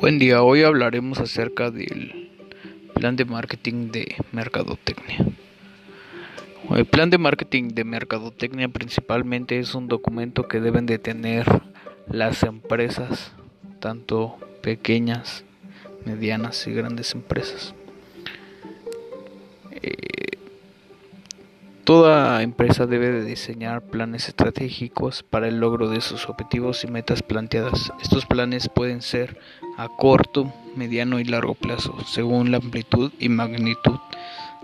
Buen día, hoy hablaremos acerca del plan de marketing de mercadotecnia. El plan de marketing de mercadotecnia principalmente es un documento que deben de tener las empresas, tanto pequeñas, medianas y grandes empresas. Toda empresa debe de diseñar planes estratégicos para el logro de sus objetivos y metas planteadas. Estos planes pueden ser a corto, mediano y largo plazo, según la amplitud y magnitud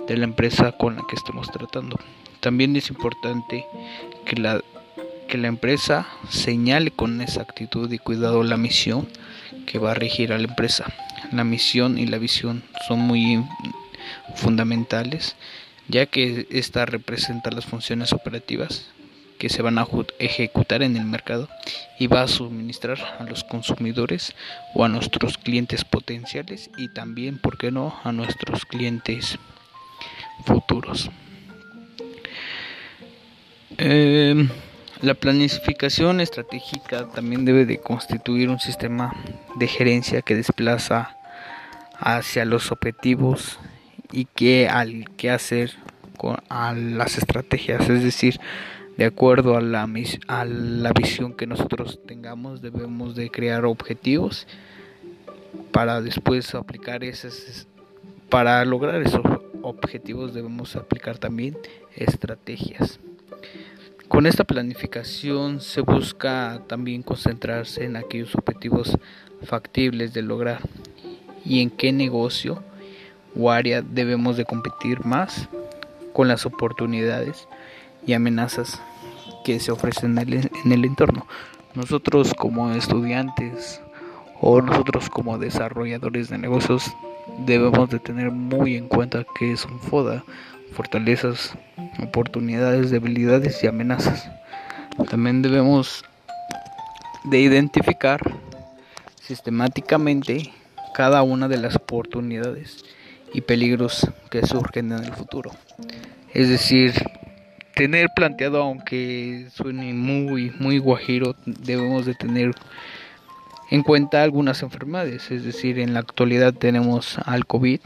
de la empresa con la que estemos tratando. También es importante que la, que la empresa señale con exactitud y cuidado la misión que va a regir a la empresa. La misión y la visión son muy fundamentales ya que esta representa las funciones operativas que se van a ejecutar en el mercado y va a suministrar a los consumidores o a nuestros clientes potenciales y también, ¿por qué no?, a nuestros clientes futuros. Em, la planificación estratégica también debe de constituir un sistema de gerencia que desplaza hacia los objetivos y qué al qué hacer con, a las estrategias, es decir, de acuerdo a la, a la visión que nosotros tengamos, debemos de crear objetivos para después aplicar esos, para lograr esos objetivos debemos aplicar también estrategias. Con esta planificación se busca también concentrarse en aquellos objetivos factibles de lograr y en qué negocio o área debemos de competir más con las oportunidades y amenazas que se ofrecen en el, entorno. Nosotros como estudiantes o nosotros como desarrolladores de negocios debemos de tener muy en cuenta que es un FODA, fortalezas, oportunidades, debilidades y amenazas. También debemos de identificar sistemáticamente cada una de las oportunidades y peligros que surgen en el futuro. Es decir, tener planteado, aunque suene muy, muy guajiro, debemos de tener en cuenta algunas enfermedades. Es decir, en la actualidad tenemos al COVID,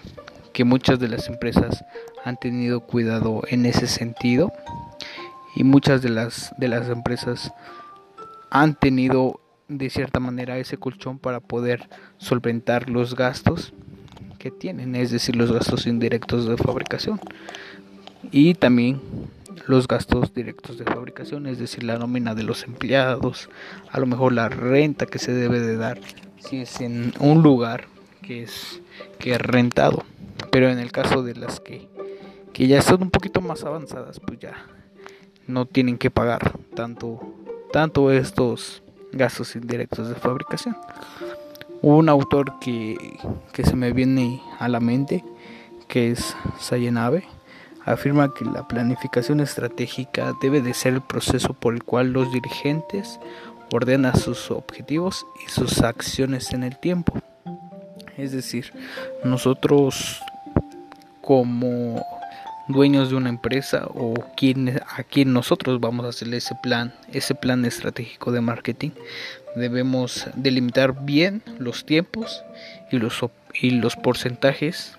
que muchas de las empresas han tenido cuidado en ese sentido y muchas de las de las empresas han tenido de cierta manera ese colchón para poder solventar los gastos que tienen, es decir, los gastos indirectos de fabricación y también los gastos directos de fabricación, es decir, la nómina de los empleados, a lo mejor la renta que se debe de dar si es en un lugar que es que es rentado, pero en el caso de las que que ya son un poquito más avanzadas, pues ya no tienen que pagar tanto tanto estos gastos indirectos de fabricación un autor que, que se me viene a la mente, que es Sayenabe, afirma que la planificación estratégica debe de ser el proceso por el cual los dirigentes ordenan sus objetivos y sus acciones en el tiempo. Es decir, nosotros como dueños de una empresa o quien, a quien nosotros vamos a hacer ese plan, ese plan estratégico de marketing, debemos delimitar bien los tiempos y los, y los porcentajes.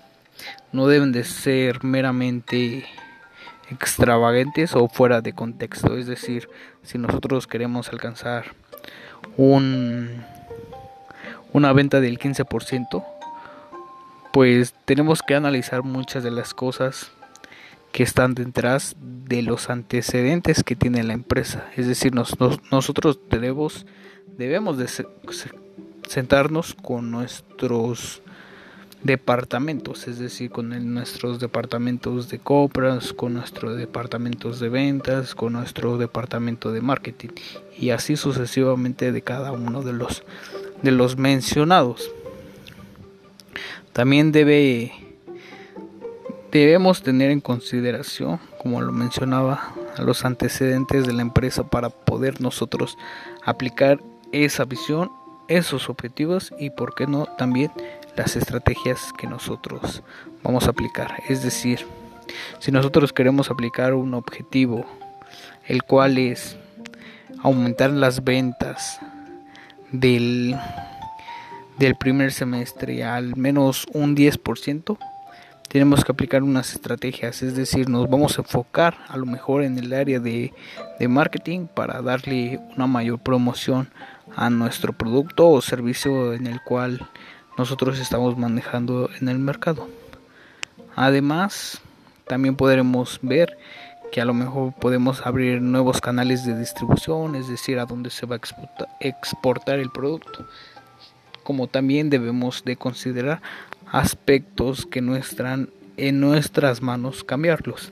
No deben de ser meramente extravagantes o fuera de contexto. Es decir, si nosotros queremos alcanzar un, una venta del 15%, pues tenemos que analizar muchas de las cosas que están detrás de los antecedentes que tiene la empresa. Es decir, nosotros debemos, debemos de sentarnos con nuestros departamentos, es decir, con nuestros departamentos de compras, con nuestros departamentos de ventas, con nuestro departamento de marketing y así sucesivamente de cada uno de los de los mencionados. También debe Debemos tener en consideración, como lo mencionaba, los antecedentes de la empresa para poder nosotros aplicar esa visión, esos objetivos y, por qué no, también las estrategias que nosotros vamos a aplicar. Es decir, si nosotros queremos aplicar un objetivo, el cual es aumentar las ventas del del primer semestre al menos un 10%, tenemos que aplicar unas estrategias, es decir, nos vamos a enfocar a lo mejor en el área de, de marketing para darle una mayor promoción a nuestro producto o servicio en el cual nosotros estamos manejando en el mercado. Además, también podremos ver que a lo mejor podemos abrir nuevos canales de distribución, es decir, a dónde se va a exportar el producto. Como también debemos de considerar aspectos que no están en nuestras manos cambiarlos.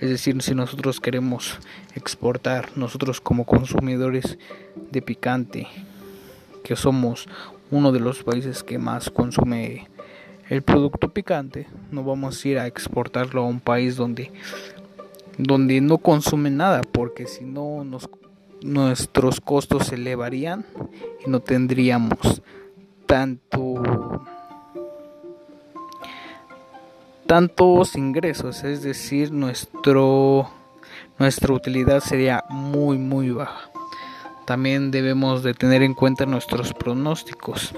Es decir, si nosotros queremos exportar, nosotros como consumidores de picante, que somos uno de los países que más consume el producto picante, no vamos a ir a exportarlo a un país donde donde no consume nada, porque si no nuestros costos se elevarían y no tendríamos tanto tantos ingresos, es decir, nuestro nuestra utilidad sería muy muy baja. También debemos de tener en cuenta nuestros pronósticos,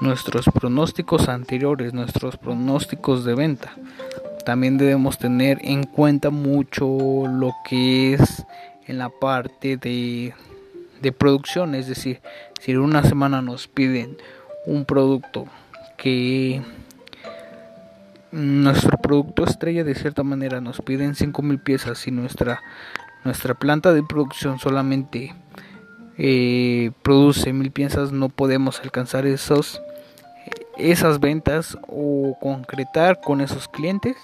nuestros pronósticos anteriores, nuestros pronósticos de venta también debemos tener en cuenta mucho lo que es en la parte de, de producción, es decir, si una semana nos piden un producto que nuestro producto estrella de cierta manera nos piden 5000 piezas y nuestra nuestra planta de producción solamente eh, produce mil piezas no podemos alcanzar esos esas ventas o concretar con esos clientes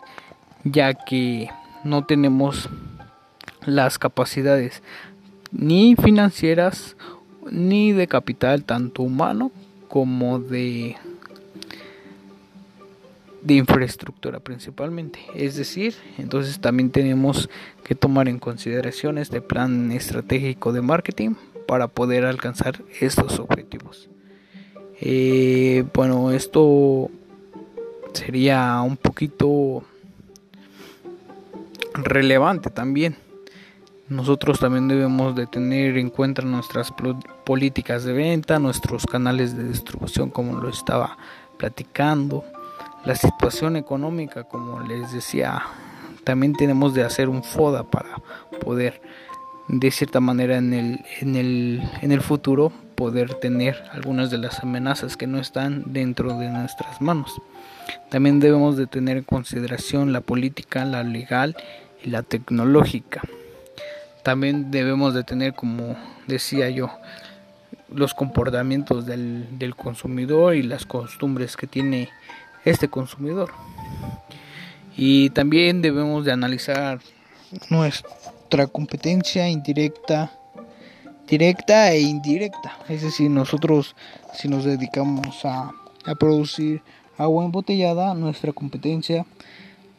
ya que no tenemos las capacidades ni financieras ni de capital tanto humano como de de infraestructura principalmente. Es decir entonces también tenemos que tomar en consideración este plan estratégico de marketing para poder alcanzar estos objetivos. Eh, bueno, esto sería un poquito relevante también. Nosotros también debemos de tener en cuenta nuestras políticas de venta, nuestros canales de distribución, como lo estaba platicando, la situación económica, como les decía, también tenemos de hacer un FODA para poder de cierta manera en el, en el, en el futuro poder tener algunas de las amenazas que no están dentro de nuestras manos. También debemos de tener en consideración la política, la legal y la tecnológica. También debemos de tener, como decía yo, los comportamientos del, del consumidor y las costumbres que tiene este consumidor. Y también debemos de analizar nuestra competencia indirecta directa e indirecta. Es decir, nosotros si nos dedicamos a, a producir agua embotellada, nuestra competencia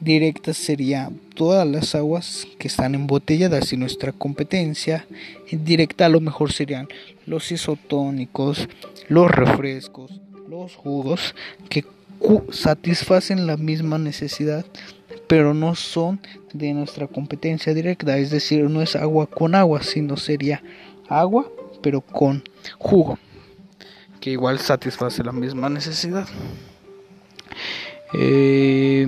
directa sería todas las aguas que están embotelladas y nuestra competencia indirecta a lo mejor serían los isotónicos, los refrescos, los jugos que satisfacen la misma necesidad pero no son de nuestra competencia directa, es decir, no es agua con agua, sino sería agua, pero con jugo, que igual satisface la misma necesidad. Eh,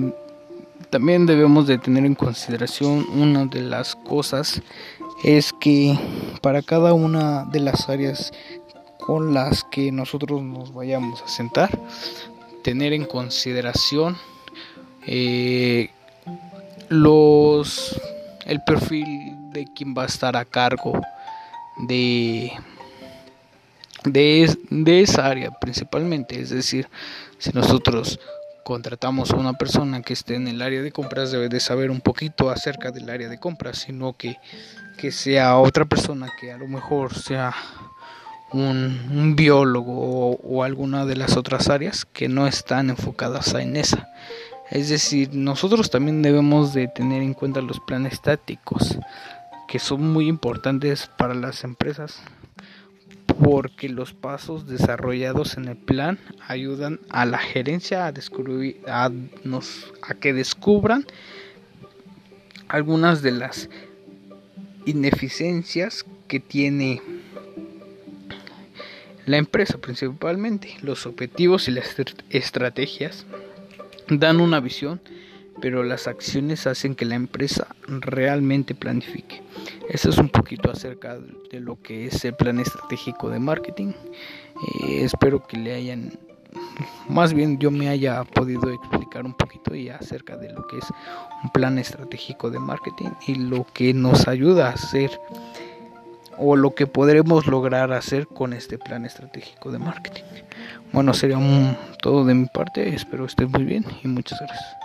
también debemos de tener en consideración una de las cosas es que para cada una de las áreas con las que nosotros nos vayamos a sentar, tener en consideración eh, los el perfil de quien va a estar a cargo de, de, esa área principalmente. Es decir, si nosotros contratamos a una persona que esté en el área de compras debe de saber un poquito acerca del área de compras, sino que, que sea otra persona que a lo mejor sea un, biólogo o, o, alguna de las otras áreas que no están enfocadas en esa. Es decir, nosotros también debemos de tener en cuenta los planes tácticos que son muy importantes para las empresas porque los pasos desarrollados en el plan ayudan a la gerencia a descubrir a, nos, a que descubran algunas de las ineficiencias que tiene La empresa principalmente, los objetivos y las estrategias dan una visión, pero las acciones hacen que la empresa realmente planifique. Eso es un poquito acerca de lo que es el plan estratégico de marketing. Eh, espero que le hayan, más bien yo me haya podido explicar un poquito y acerca de lo que es un plan estratégico de marketing y lo que nos ayuda a hacer o lo que podremos lograr hacer con este plan estratégico de marketing. Bueno, sería todo de mi parte, espero estén muy bien y muchas gracias.